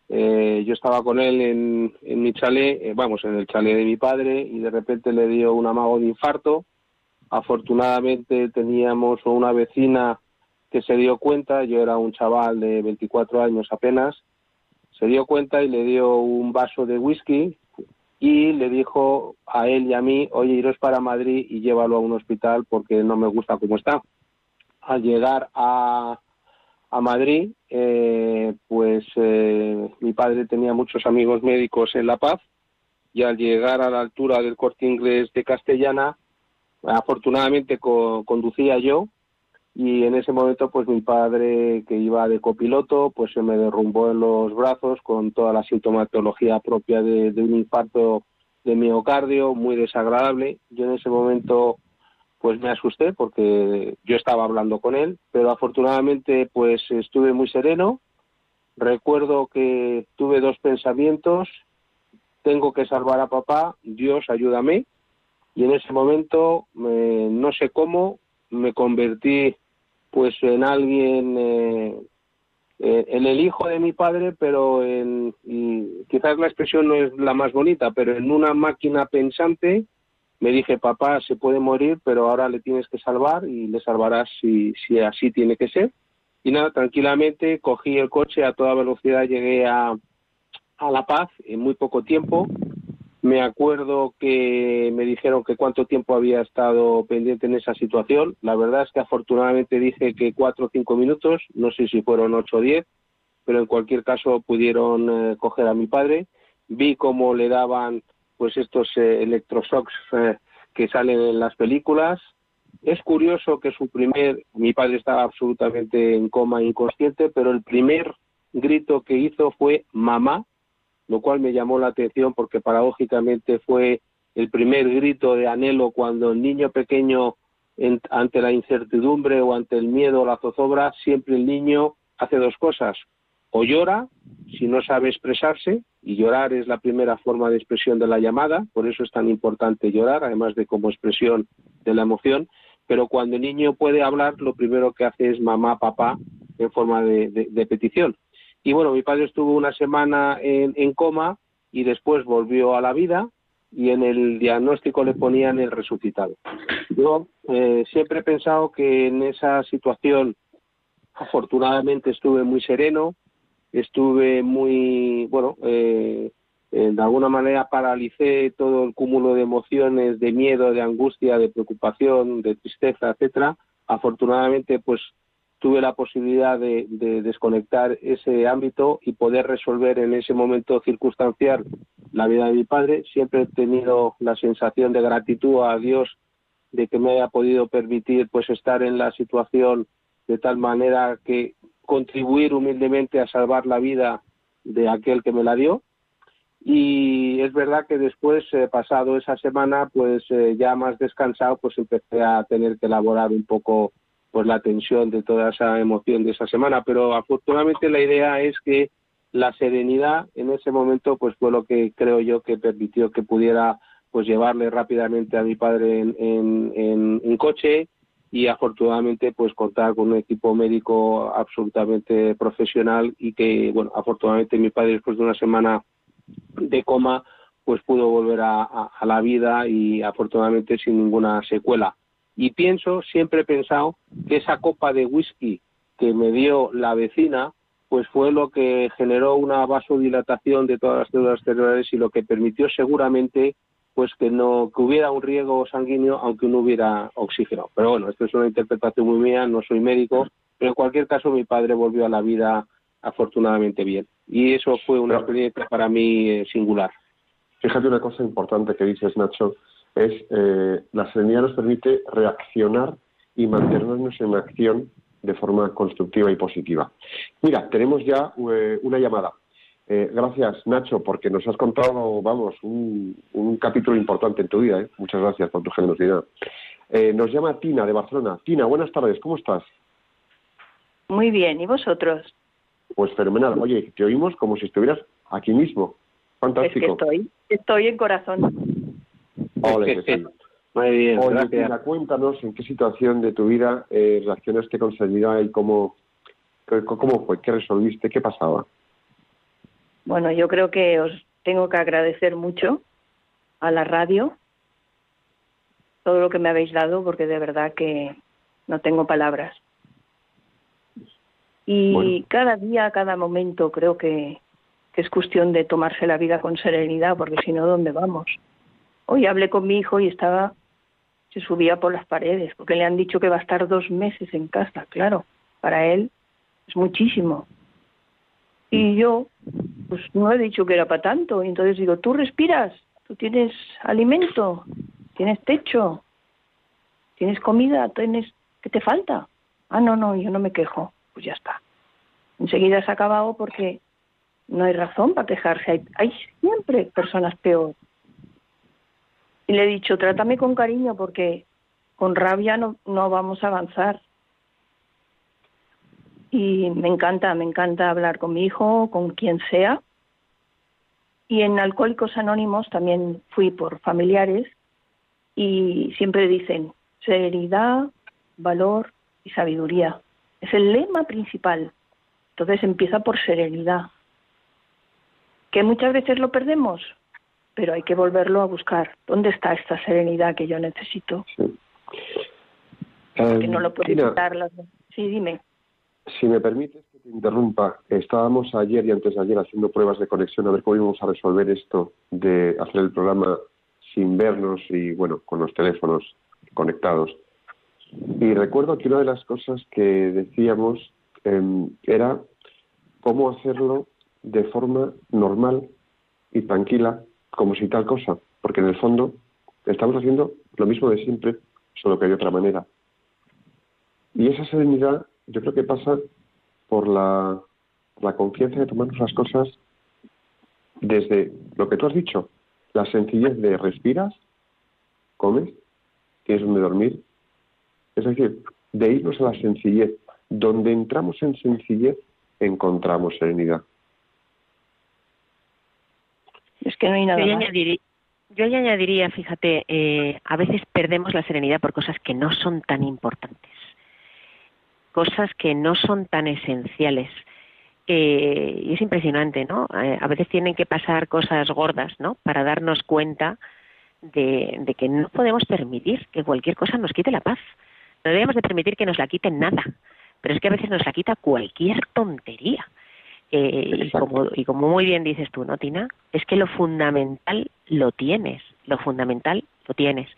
Eh, yo estaba con él en, en mi chalet, eh, vamos, en el chalet de mi padre, y de repente le dio un amago de infarto. Afortunadamente teníamos una vecina que se dio cuenta, yo era un chaval de 24 años apenas, se dio cuenta y le dio un vaso de whisky y le dijo a él y a mí, oye, iros para Madrid y llévalo a un hospital porque no me gusta cómo está. Al llegar a, a Madrid, eh, pues eh, mi padre tenía muchos amigos médicos en La Paz y al llegar a la altura del corte inglés de Castellana, afortunadamente co- conducía yo y en ese momento pues mi padre que iba de copiloto pues se me derrumbó en los brazos con toda la sintomatología propia de, un infarto de miocardio muy desagradable. Yo en ese momento pues me asusté porque yo estaba hablando con él pero afortunadamente pues estuve muy sereno. Recuerdo que tuve dos pensamientos. Tengo que salvar a papá Dios ayúdame. Y en ese momento eh, no sé cómo me convertí pues en alguien eh, eh, en el hijo de mi padre pero en y quizás la expresión no es la más bonita pero en una máquina pensante me dije papá se puede morir pero ahora le tienes que salvar y le salvarás si si así tiene que ser y nada tranquilamente cogí el coche a toda velocidad llegué a a La Paz en muy poco tiempo me acuerdo que me dijeron que cuánto tiempo había estado pendiente en esa situación. La verdad es que afortunadamente dije que cuatro o cinco minutos, no sé si fueron ocho o diez, pero en cualquier caso pudieron eh, coger a mi padre. Vi cómo le daban pues estos eh, electroshocks eh, que salen en las películas. Es curioso que su primer, mi padre estaba absolutamente en coma inconsciente, pero el primer grito que hizo fue mamá, lo cual me llamó la atención porque paradójicamente fue el primer grito de anhelo cuando el niño pequeño ante la incertidumbre o ante el miedo o la zozobra, siempre el niño hace dos cosas, o llora si no sabe expresarse, y llorar es la primera forma de expresión de la llamada, por eso es tan importante llorar, además de como expresión de la emoción, pero cuando el niño puede hablar, lo primero que hace es mamá, papá, en forma de petición. Y bueno, mi padre estuvo una semana en, en coma y después volvió a la vida y en el diagnóstico le ponían el resucitado. Yo eh, siempre he pensado que en esa situación afortunadamente estuve muy sereno, estuve muy, bueno, eh, de alguna manera paralicé todo el cúmulo de emociones, de miedo, de angustia, de preocupación, de tristeza, etcétera. Afortunadamente, pues tuve la posibilidad de, de desconectar ese ámbito y poder resolver en ese momento circunstancial la vida de mi padre. Siempre he tenido la sensación de gratitud a Dios de que me haya podido permitir pues estar en la situación de tal manera que contribuir humildemente a salvar la vida de aquel que me la dio y es verdad que después eh, pasado esa semana pues eh, ya más descansado pues empecé a tener que elaborar un poco pues la tensión de toda esa emoción de esa semana. Pero afortunadamente la idea es que la serenidad en ese momento pues fue lo que creo yo que permitió que pudiera pues llevarle rápidamente a mi padre en, en, en, en coche y afortunadamente pues contar con un equipo médico absolutamente profesional y que bueno afortunadamente mi padre después de una semana de coma pues pudo volver a, a, a la vida y afortunadamente sin ninguna secuela y pienso siempre he pensado que esa copa de whisky que me dio la vecina pues fue lo que generó una vasodilatación de todas las células cerebrales y lo que permitió seguramente pues que no que hubiera un riego sanguíneo aunque no hubiera oxígeno. Pero bueno, esto es una interpretación muy mía, no soy médico, pero en cualquier caso mi padre volvió a la vida afortunadamente bien y eso fue una experiencia para mí eh, singular. Fíjate una cosa importante que dices, Nacho, es eh, la serenidad nos permite reaccionar y mantenernos en acción de forma constructiva y positiva. Mira, tenemos ya eh, una llamada. Eh, gracias, Nacho, porque nos has contado, vamos, un, un capítulo importante en tu vida. ¿eh? Muchas gracias por tu generosidad. Nos llama Tina de Barcelona. Tina, buenas tardes, ¿cómo estás? Muy bien, ¿y vosotros? Pues fenomenal. Oye, te oímos como si estuvieras aquí mismo. Fantástico. Es que estoy, estoy en corazón. Sí. Muy bien, Oye, gracias. Cuéntanos en qué situación de tu vida eh, reaccionaste con serenidad y cómo, cómo fue, qué resolviste, qué pasaba. Bueno, yo creo que os tengo que agradecer mucho a la radio todo lo que me habéis dado porque de verdad que no tengo palabras. Y Bueno. cada día, cada momento creo que, que es cuestión de tomarse la vida con serenidad, porque si no, ¿dónde vamos? Hoy hablé con mi hijo y estaba, se subía por las paredes, porque le han dicho que va a estar dos meses en casa, claro, para él es muchísimo. Y yo, pues no he dicho que era para tanto, y entonces digo, tú respiras, tú tienes alimento, tienes techo, tienes comida, tienes, ¿qué te falta? Ah, no, no, yo no me quejo, pues ya está. Enseguida se ha acabado porque no hay razón para quejarse, hay, hay siempre personas peor. Y le he dicho, trátame con cariño porque con rabia no, no vamos a avanzar. Y me encanta, me encanta hablar con mi hijo, con quien sea. Y en Alcohólicos Anónimos también fui por familiares y siempre dicen serenidad, valor y sabiduría. Es el lema principal. Entonces empieza por serenidad. Que muchas veces lo perdemos, pero hay que volverlo a buscar. ¿Dónde está esta serenidad que yo necesito? Sí. Que Em, no lo puedo las- Sí, dime. Si me permites que te interrumpa, estábamos ayer y antes de ayer haciendo pruebas de conexión a ver cómo íbamos a resolver esto de hacer el programa sin vernos y, bueno, con los teléfonos conectados. Y recuerdo que una de las cosas que decíamos em, era cómo hacerlo de forma normal y tranquila, como si tal cosa, porque en el fondo estamos haciendo lo mismo de siempre, solo que de otra manera. Y esa serenidad yo creo que pasa por la, confianza de tomarnos las cosas desde lo que tú has dicho, la sencillez de respiras, comes, tienes donde dormir. Es decir, de irnos a la sencillez. Donde entramos en sencillez, encontramos serenidad. Es que no hay nada Yo, más. añadiría, yo ahí añadiría, fíjate, eh, a veces perdemos la serenidad por cosas que no son tan importantes, cosas que no son tan esenciales. Eh, y es impresionante, ¿no? Eh, a veces tienen que pasar cosas gordas, ¿no? Para darnos cuenta de, de que no podemos permitir que cualquier cosa nos quite la paz. No debemos de permitir que nos la quiten nada, pero es que a veces nos la quita cualquier tontería. Eh, y, como, y como muy bien dices tú, ¿no, Tina? Es que lo fundamental lo tienes, lo fundamental lo tienes.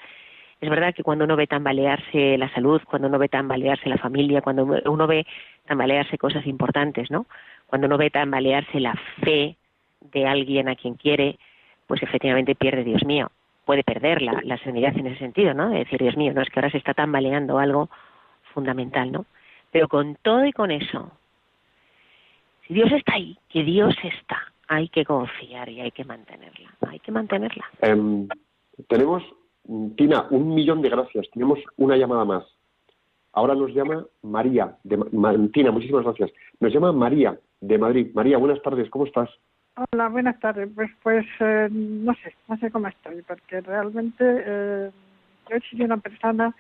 Es verdad que cuando uno ve tambalearse la salud, cuando uno ve tambalearse la familia, cuando uno ve tambalearse cosas importantes, ¿no? Cuando uno ve tambalearse la fe de alguien a quien quiere, pues efectivamente pierde, Dios mío, puede perder la, la serenidad en ese sentido, ¿no? De decir, Dios mío, no es que ahora se está tambaleando algo fundamental, ¿no? Pero con todo y con eso, si Dios está ahí, que Dios está, hay que confiar y hay que mantenerla, hay que mantenerla. Em, tenemos, Tina, un millón de gracias. Tenemos una llamada más. Ahora nos llama María. De, Ma- Tina, muchísimas gracias. Nos llama María de Madrid. María, buenas tardes. ¿Cómo estás? Hola, buenas tardes. Pues, pues eh, no sé, no sé cómo estoy, porque realmente eh, yo he sido una persona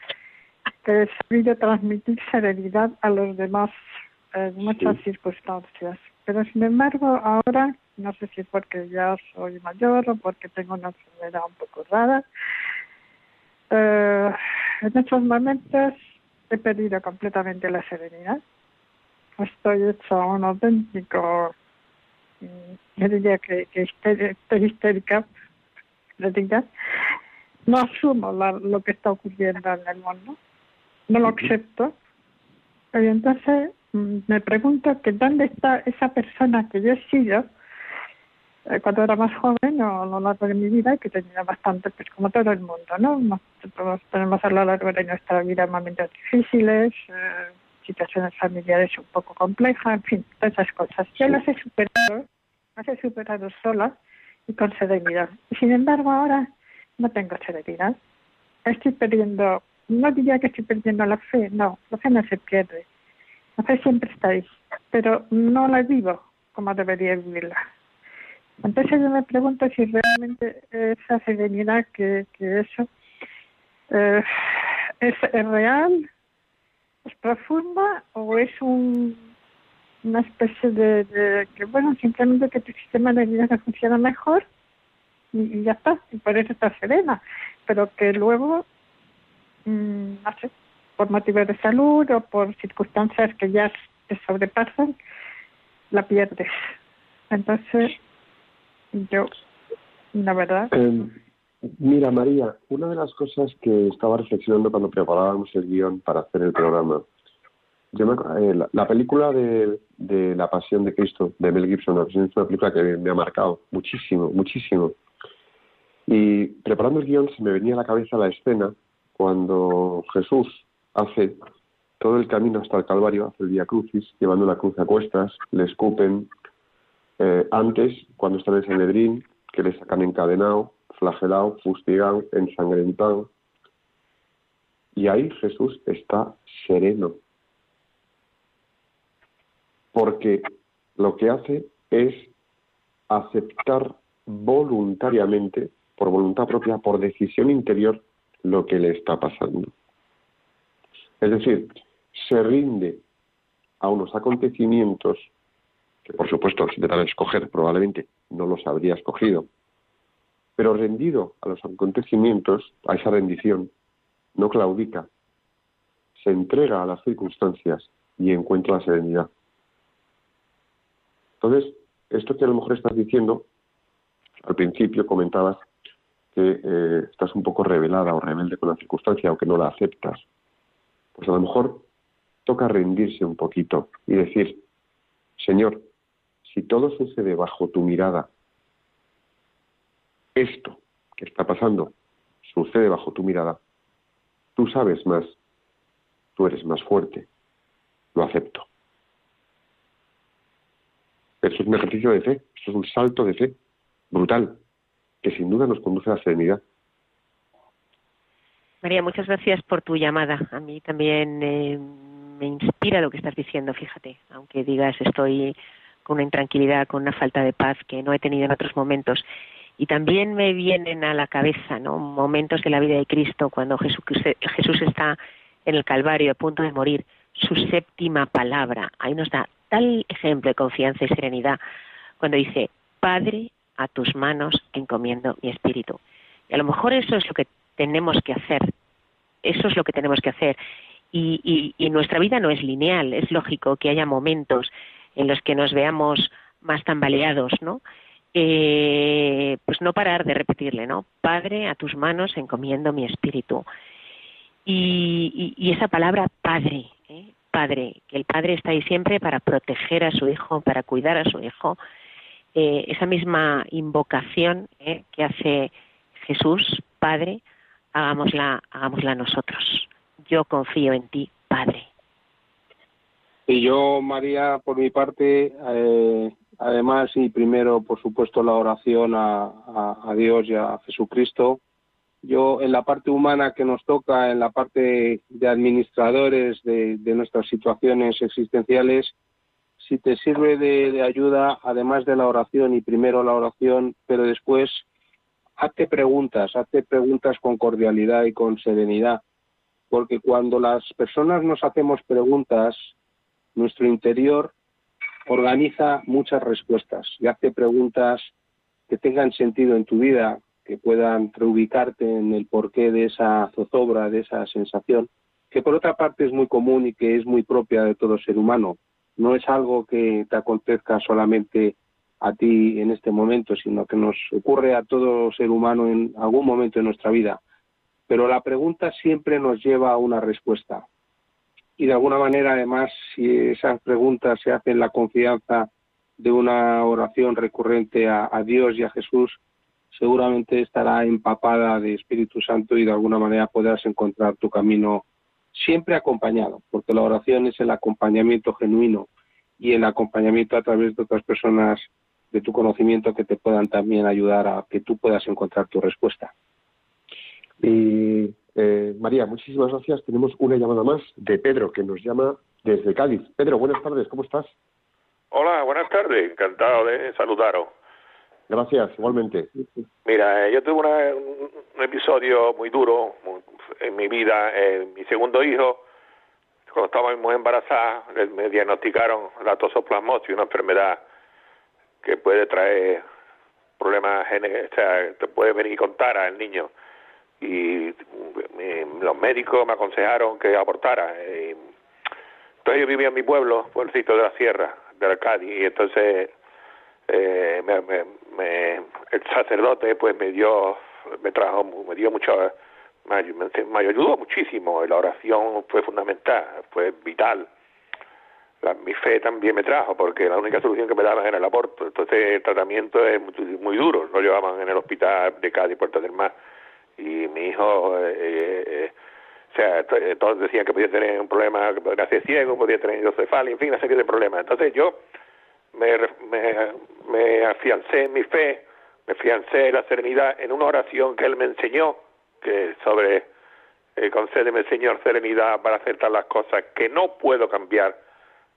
que he sabido transmitir serenidad a los demás en muchas circunstancias. Pero sin embargo, ahora, no sé si porque ya soy mayor o porque tengo una enfermedad un poco rara, eh, en estos momentos he perdido completamente la serenidad. Estoy hecha un auténtico mm, yo diría que, que estoy histérica, diga. no asumo la- lo que está ocurriendo en el mundo, no lo acepto. Y entonces me pregunto que dónde está esa persona que yo he sido eh, cuando era más joven o a lo largo de mi vida que tenía bastante, pues como todo el mundo, ¿no? Nos- Todos tenemos a lo largo de nuestra vida momentos difíciles, eh, situaciones familiares un poco complejas, en fin, todas esas cosas. Yo las he superado, las he superado sola y con serenidad. Y sin embargo ahora no tengo serenidad. Estoy perdiendo, no diría que estoy perdiendo la fe, no, la fe no se pierde. La fe siempre está ahí, pero no la vivo como debería vivirla. Entonces yo me pregunto si realmente esa serenidad que, que eso eh, es, real, es profunda o es un, una especie de, de que bueno simplemente que tu sistema nervioso funciona mejor y, ya está y por eso estás serena pero que luego mm, no sé por motivos de salud o por circunstancias que ya te sobrepasan, la pierdes. Entonces, yo, la verdad, Eh, mira, María, una de las cosas que estaba reflexionando cuando preparábamos el guion para hacer el programa, yo me eh, la, la película de, de La Pasión de Cristo, de Mel Gibson, es una película que me ha marcado muchísimo, muchísimo. Y preparando el guion se me venía a la cabeza la escena cuando Jesús hace todo el camino hasta el Calvario, hace el Vía Crucis, llevando la cruz a cuestas, le escupen. Eh, antes, cuando está en Sanedrín, que le sacan encadenado, flagelado, fustigado, ensangrentado. Y ahí Jesús está sereno. Porque lo que hace es aceptar voluntariamente, por voluntad propia, por decisión interior, lo que le está pasando. Es decir, se rinde a unos acontecimientos que, por supuesto, si te dan a escoger, probablemente no los habría escogido, pero rendido a los acontecimientos, a esa rendición, no claudica, se entrega a las circunstancias y encuentra la serenidad. Entonces, esto que a lo mejor estás diciendo, al principio comentabas que eh, estás un poco revelada o rebelde con la circunstancia o que no la aceptas, pues a lo mejor toca rendirse un poquito y decir, Señor, si todo sucede bajo tu mirada, esto que está pasando sucede bajo tu mirada, tú sabes más, tú eres más fuerte, lo acepto. Eso es un ejercicio de fe, eso es un salto de fe brutal, que sin duda nos conduce a la serenidad. María, muchas gracias por tu llamada. A mí también eh, me inspira lo que estás diciendo, fíjate, aunque digas estoy con una intranquilidad, con una falta de paz que no he tenido en otros momentos. Y también me vienen a la cabeza ¿no? momentos de la vida de Cristo cuando Jesús, Jesús está en el Calvario a punto de morir, su séptima palabra. Ahí nos da tal ejemplo de confianza y serenidad cuando dice, Padre, a tus manos encomiendo mi espíritu. Y a lo mejor eso es lo que tenemos que hacer. Eso es lo que tenemos que hacer. Y, y, nuestra vida no es lineal. Es lógico que haya momentos en los que nos veamos más tambaleados, ¿no? Eh, pues no parar de repetirle, ¿no? Padre, a tus manos encomiendo mi espíritu. Y, esa palabra Padre, ¿eh? Padre, que el Padre está ahí siempre para proteger a su hijo, para cuidar a su hijo. Eh, esa misma invocación que hace Jesús, Padre, hagámosla, hagámosla nosotros. Yo confío en ti, Padre. Y yo, María, por mi parte, eh, además, y primero, por supuesto, la oración a, Dios y a Jesucristo. Yo, en la parte humana que nos toca, en la parte de administradores de, nuestras situaciones existenciales, si te sirve de, ayuda, además de la oración, y primero la oración, pero después, hazte preguntas, hazte preguntas con cordialidad y con serenidad. Porque cuando las personas nos hacemos preguntas, nuestro interior organiza muchas respuestas y hace preguntas que tengan sentido en tu vida, que puedan reubicarte en el porqué de esa zozobra, de esa sensación, que por otra parte es muy común y que es muy propia de todo ser humano. No es algo que te acontezca solamente a ti en este momento, sino que nos ocurre a todo ser humano en algún momento de nuestra vida. Pero la pregunta siempre nos lleva a una respuesta y de alguna manera además si esas preguntas se hacen la confianza de una oración recurrente a, a, Dios y a Jesús seguramente estará empapada de Espíritu Santo y de alguna manera podrás encontrar tu camino siempre acompañado porque la oración es el acompañamiento genuino y el acompañamiento a través de otras personas de tu conocimiento que te puedan también ayudar a que tú puedas encontrar tu respuesta. Y eh, María, muchísimas gracias. Tenemos una llamada más de Pedro, que nos llama desde Cádiz. Pedro, buenas tardes, ¿cómo estás? Hola, buenas tardes, encantado de saludaros. Gracias, igualmente. Mira, eh, yo tuve una, un, episodio muy duro en mi vida. Eh, mi segundo hijo, cuando estaba muy embarazada, me diagnosticaron la tosoplasmosis, una enfermedad que puede traer problemas o sea, te puede venir con tara el niño y los médicos me aconsejaron que abortara. Y Entonces yo vivía en mi pueblo, pueblecito de la sierra, de Arcadi, y entonces eh, me, me- me- el sacerdote pues me dio, me trajo, me dio mucho, me, me, ayudó muchísimo, y la oración fue fundamental, fue vital. La- mi fe también me trajo, porque la única solución que me daban era el aborto. Entonces el tratamiento es muy, muy duro. Lo llevaban en el hospital de Cádiz, Puerto del Mar. Y mi hijo, eh, eh, o sea, eh, todos decían que podía tener un problema, que podía ser ciego, podía tener hidrocefalia, en fin, una serie de problemas. Entonces yo me, me, me afiancé en mi fe, me afiancé en la serenidad en una oración que él me enseñó, que sobre eh, concédeme, Señor, serenidad para aceptar las cosas que no puedo cambiar,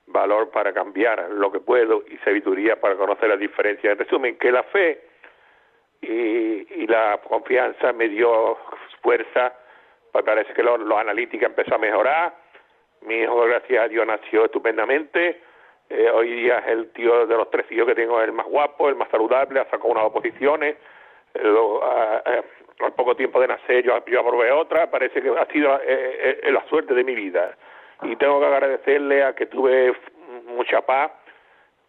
valor para cambiar lo que puedo y sabiduría para conocer las diferencias. En resumen, que la fe y, la confianza me dio fuerza, parece que lo, lo analítica empezó a mejorar, mi hijo, gracias a Dios, nació estupendamente, Eh, hoy día es el tío de los tres hijos que tengo, el más guapo, el más saludable, ha sacado unas oposiciones, eh, lo- a- a- al poco tiempo de nacer yo, yo aprobé otra, parece que ha sido eh, eh, la suerte de mi vida. Y tengo que agradecerle a que tuve mucha paz,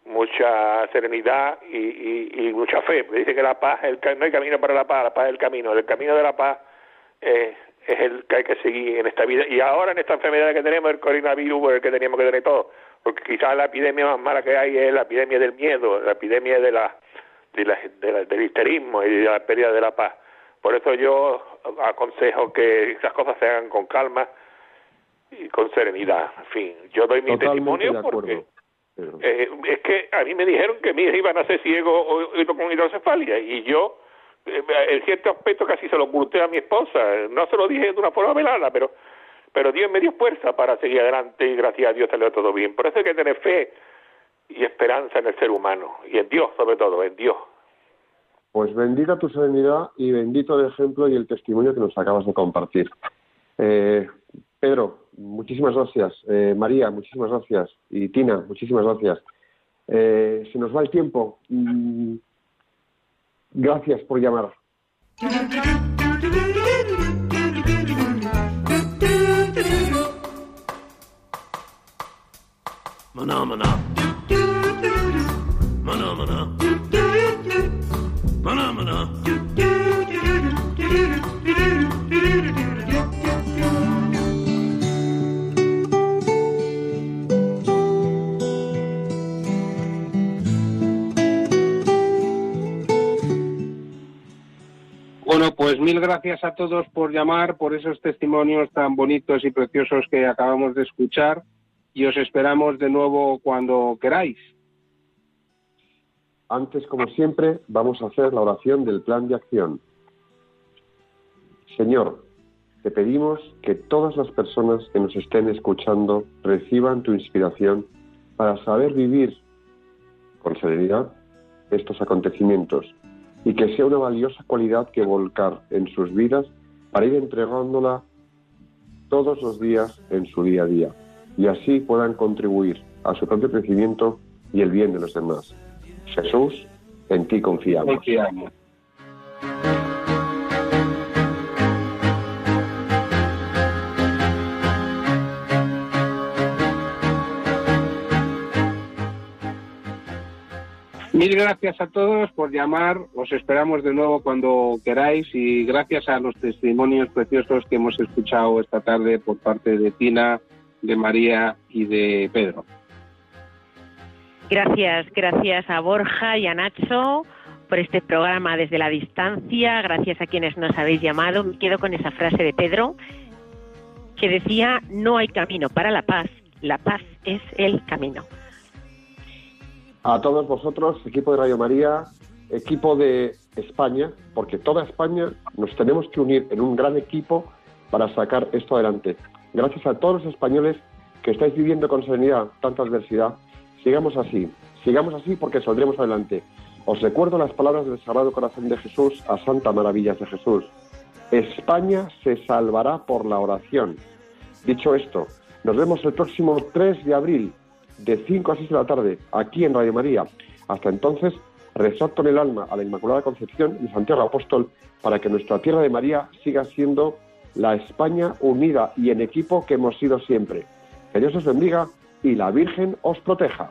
mucha serenidad y, y- mucha fe. Porque dice que la paz, el, no hay camino para la paz, la paz es el camino. El camino de la paz eh, es el que hay que seguir en esta vida. Y ahora en esta enfermedad que tenemos, el coronavirus, el que teníamos que tener todo. Porque quizás la epidemia más mala que hay es la epidemia del miedo, la epidemia de la- de la- del histerismo y de la pérdida de la paz. Por eso yo aconsejo que esas cosas se hagan con calma y con serenidad. En fin, yo doy mi Totalmente testimonio porque eh, es que a mí me dijeron que mi hija iba a nacer ciego o, o con hidrocefalia y yo eh, en cierto aspecto casi se lo oculté a mi esposa no se lo dije de una forma velada pero pero Dios me dio fuerza para seguir adelante y gracias a Dios salió todo bien por eso hay que tener fe y esperanza en el ser humano y en Dios sobre todo en Dios Pues bendita tu serenidad y bendito el ejemplo y el testimonio que nos acabas de compartir. Eh, Pedro, muchísimas gracias. Eh, María, muchísimas gracias. Y Tina, muchísimas gracias. Eh, se nos va el tiempo. Mm, gracias por llamar. Mana, mana. Mana, mana. Pues mil gracias a todos por llamar, por esos testimonios tan bonitos y preciosos que acabamos de escuchar y os esperamos de nuevo cuando queráis. Antes, como siempre, vamos a hacer la oración del plan de acción. Señor, te pedimos que todas las personas que nos estén escuchando reciban tu inspiración para saber vivir con serenidad estos acontecimientos y que sea una valiosa cualidad que volcar en sus vidas para ir entregándola todos los días en su día a día y así puedan contribuir a su propio crecimiento y el bien de los demás. Jesús, en ti confiamos. Confiamos. Mil gracias a todos por llamar, os esperamos de nuevo cuando queráis y gracias a los testimonios preciosos que hemos escuchado esta tarde por parte de Tina, de María y de Pedro. Gracias, gracias a Borja y a Nacho por este programa desde la distancia, gracias a quienes nos habéis llamado. Me quedo con esa frase de Pedro que decía, no hay camino para la paz, la paz es el camino. A todos vosotros, equipo de Radio María, equipo de España, porque toda España nos tenemos que unir en un gran equipo para sacar esto adelante. Gracias a todos los españoles que estáis viviendo con serenidad tanta adversidad. Sigamos así, sigamos así porque saldremos adelante. Os recuerdo las palabras del Sagrado Corazón de Jesús a Santa Maravillas de Jesús. España se salvará por la oración. Dicho esto, nos vemos el próximo 3 de abril de 5 a 6 de la tarde, aquí en Radio María. Hasta entonces, rezad con el alma a la Inmaculada Concepción y Santiago Apóstol para que nuestra tierra de María siga siendo la España unida y en equipo que hemos sido siempre. Que Dios os bendiga y la Virgen os proteja.